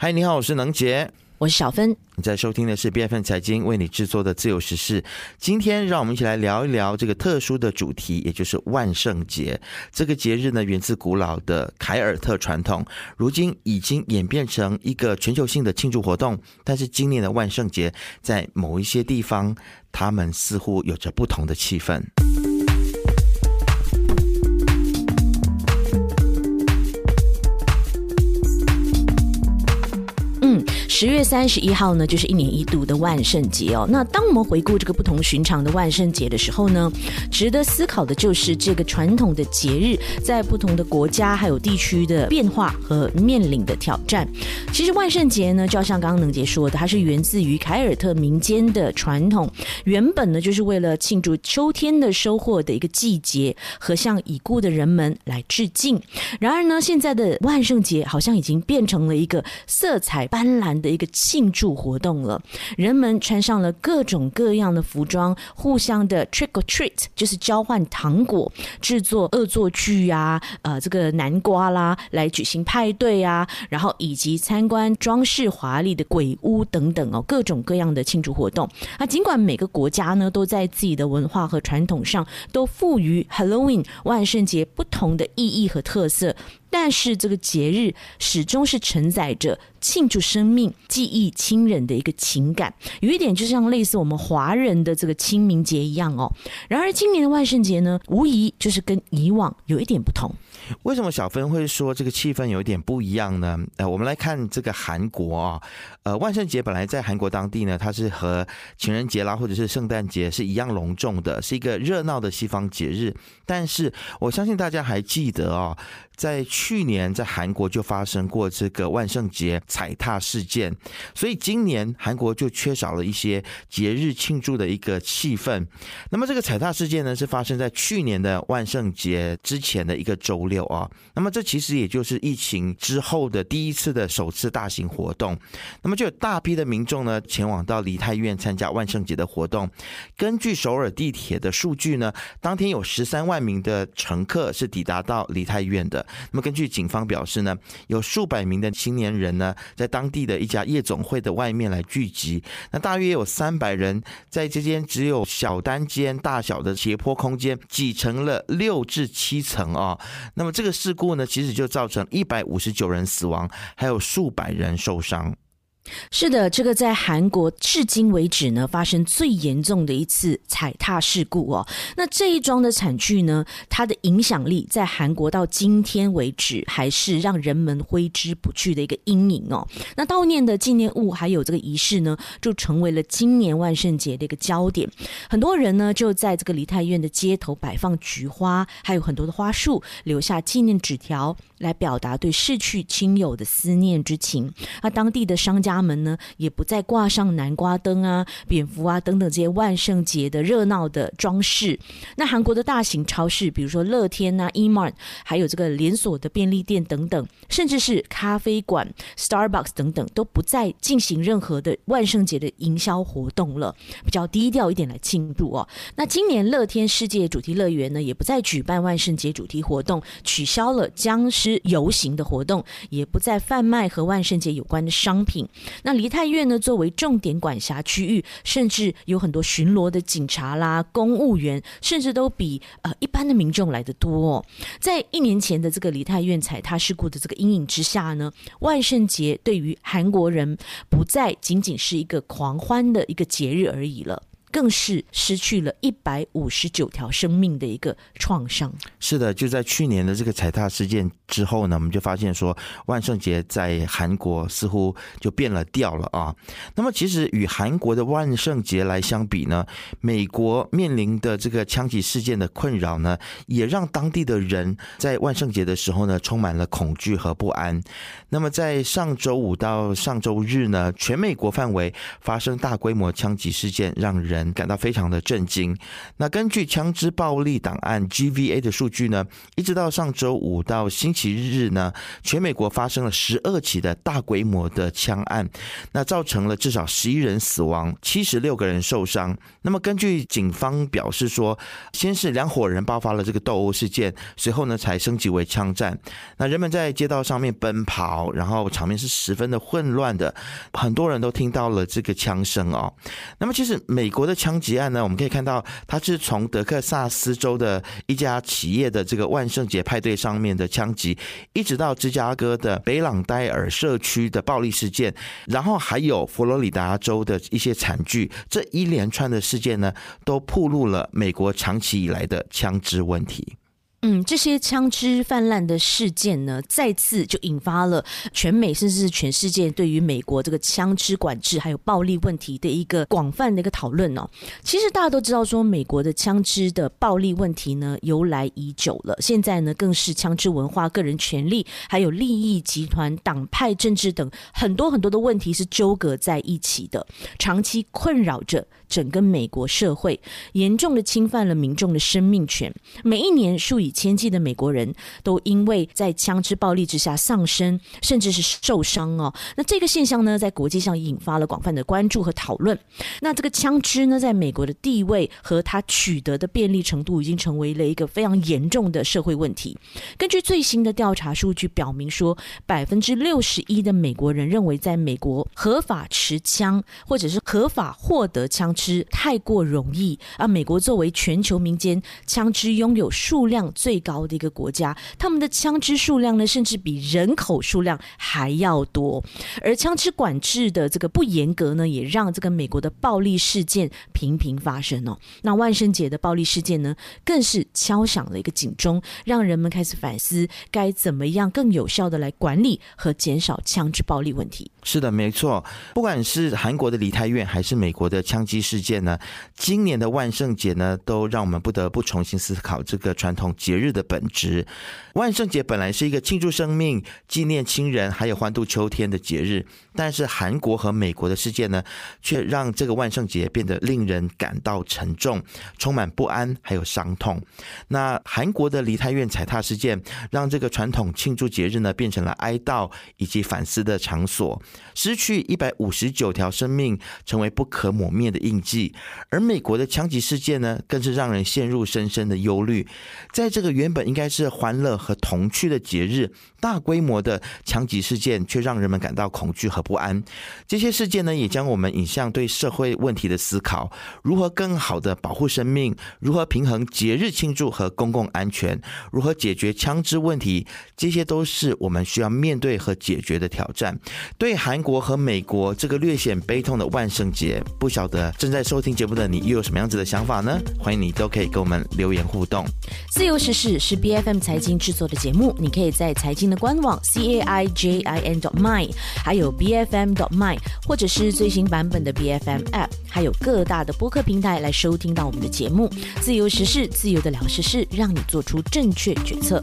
嗨，你好，我是能杰，我是小芬。你在收听的是 B F N 财经为你制作的自由时事。今天让我们一起来聊一聊这个特殊的主题，也就是万圣节。这个节日呢，源自古老的凯尔特传统，如今已经演变成一个全球性的庆祝活动。但是今年的万圣节，在某一些地方，他们似乎有着不同的气氛。十月三十一号呢，就是一年一度的万圣节哦。那当我们回顾这个不同寻常的万圣节的时候呢，值得思考的就是这个传统的节日在不同的国家还有地区的变化和面临的挑战。其实万圣节呢，就像刚刚能杰说的，它是源自于凯尔特民间的传统，原本呢就是为了庆祝秋天的收获的一个季节和向已故的人们来致敬。然而呢，现在的万圣节好像已经变成了一个色彩斑斓的。一个庆祝活动了，人们穿上了各种各样的服装，互相的 trick or treat，就是交换糖果，制作恶作剧啊，呃，这个南瓜啦，来举行派对啊，然后以及参观装饰华丽的鬼屋等等哦，各种各样的庆祝活动。啊，尽管每个国家呢都在自己的文化和传统上都赋予 Halloween 万圣节不同的意义和特色。但是这个节日始终是承载着庆祝生命、记忆亲人的一个情感，有一点就像类似我们华人的这个清明节一样哦。然而今年的万圣节呢，无疑就是跟以往有一点不同。为什么小芬会说这个气氛有一点不一样呢？呃，我们来看这个韩国啊，呃，万圣节本来在韩国当地呢，它是和情人节啦或者是圣诞节是一样隆重的，是一个热闹的西方节日。但是我相信大家还记得哦，在去年在韩国就发生过这个万圣节踩踏事件，所以今年韩国就缺少了一些节日庆祝的一个气氛。那么这个踩踏事件呢，是发生在去年的万圣节之前的一个周六。啊，那么这其实也就是疫情之后的第一次的首次大型活动，那么就有大批的民众呢前往到梨泰院参加万圣节的活动。根据首尔地铁的数据呢，当天有十三万名的乘客是抵达到梨泰院的。那么根据警方表示呢，有数百名的青年人呢在当地的一家夜总会的外面来聚集，那大约有三百人在这间只有小单间大小的斜坡空间挤成了六至七层啊。那么这个事故呢，其实就造成一百五十九人死亡，还有数百人受伤。是的，这个在韩国至今为止呢发生最严重的一次踩踏事故哦。那这一桩的惨剧呢，它的影响力在韩国到今天为止还是让人们挥之不去的一个阴影哦。那悼念的纪念物还有这个仪式呢，就成为了今年万圣节的一个焦点。很多人呢就在这个梨泰院的街头摆放菊花，还有很多的花束，留下纪念纸条，来表达对逝去亲友的思念之情。那当地的商家。他们呢也不再挂上南瓜灯啊、蝙蝠啊等等这些万圣节的热闹的装饰。那韩国的大型超市，比如说乐天啊、E-Mart，还有这个连锁的便利店等等，甚至是咖啡馆、Starbucks 等等，都不再进行任何的万圣节的营销活动了，比较低调一点来庆祝哦。那今年乐天世界主题乐园呢，也不再举办万圣节主题活动，取消了僵尸游行的活动，也不再贩卖和万圣节有关的商品。那梨泰院呢，作为重点管辖区域，甚至有很多巡逻的警察啦、公务员，甚至都比呃一般的民众来的多。哦在一年前的这个梨泰院踩踏事故的这个阴影之下呢，万圣节对于韩国人不再仅仅是一个狂欢的一个节日而已了。更是失去了一百五十九条生命的一个创伤。是的，就在去年的这个踩踏事件之后呢，我们就发现说，万圣节在韩国似乎就变了调了啊。那么，其实与韩国的万圣节来相比呢，美国面临的这个枪击事件的困扰呢，也让当地的人在万圣节的时候呢，充满了恐惧和不安。那么，在上周五到上周日呢，全美国范围发生大规模枪击事件，让人。感到非常的震惊。那根据枪支暴力档案 GVA 的数据呢，一直到上周五到星期日呢，全美国发生了十二起的大规模的枪案，那造成了至少十一人死亡，七十六个人受伤。那么根据警方表示说，先是两伙人爆发了这个斗殴事件，随后呢才升级为枪战。那人们在街道上面奔跑，然后场面是十分的混乱的，很多人都听到了这个枪声哦。那么其实美国的枪击案呢，我们可以看到，它是从德克萨斯州的一家企业的这个万圣节派对上面的枪击，一直到芝加哥的北朗戴尔社区的暴力事件，然后还有佛罗里达州的一些惨剧，这一连串的事件呢，都暴露了美国长期以来的枪支问题。嗯，这些枪支泛滥的事件呢，再次就引发了全美甚至是全世界对于美国这个枪支管制还有暴力问题的一个广泛的一个讨论哦。其实大家都知道，说美国的枪支的暴力问题呢由来已久了，现在呢更是枪支文化、个人权利还有利益集团、党派政治等很多很多的问题是纠葛在一起的，长期困扰着。整个美国社会严重的侵犯了民众的生命权，每一年数以千计的美国人都因为在枪支暴力之下丧生，甚至是受伤哦。那这个现象呢，在国际上引发了广泛的关注和讨论。那这个枪支呢，在美国的地位和它取得的便利程度，已经成为了一个非常严重的社会问题。根据最新的调查数据表明，说百分之六十一的美国人认为，在美国合法持枪或者是合法获得枪。支太过容易而！美国作为全球民间枪支拥有数量最高的一个国家，他们的枪支数量呢，甚至比人口数量还要多。而枪支管制的这个不严格呢，也让这个美国的暴力事件频频发生哦。那万圣节的暴力事件呢，更是敲响了一个警钟，让人们开始反思该怎么样更有效的来管理和减少枪支暴力问题。是的，没错。不管是韩国的梨泰院，还是美国的枪击事件呢，今年的万圣节呢，都让我们不得不重新思考这个传统节日的本质。万圣节本来是一个庆祝生命、纪念亲人，还有欢度秋天的节日，但是韩国和美国的事件呢，却让这个万圣节变得令人感到沉重、充满不安，还有伤痛。那韩国的梨泰院踩踏事件，让这个传统庆祝节日呢，变成了哀悼以及反思的场所。失去一百五十九条生命，成为不可磨灭的印记。而美国的枪击事件呢，更是让人陷入深深的忧虑。在这个原本应该是欢乐和童趣的节日，大规模的枪击事件却让人们感到恐惧和不安。这些事件呢，也将我们引向对社会问题的思考：如何更好的保护生命？如何平衡节日庆祝和公共安全？如何解决枪支问题？这些都是我们需要面对和解决的挑战。对韩国和美国这个略显悲痛的万圣节，不晓得正在收听节目的你又有什么样子的想法呢？欢迎你都可以跟我们留言互动。自由时事是 B F M 财经制作的节目，你可以在财经的官网 c a i j i n dot my，还有 b f m dot my，或者是最新版本的 B F M app，还有各大的播客平台来收听到我们的节目。自由时事，自由的聊时事，让你做出正确决策。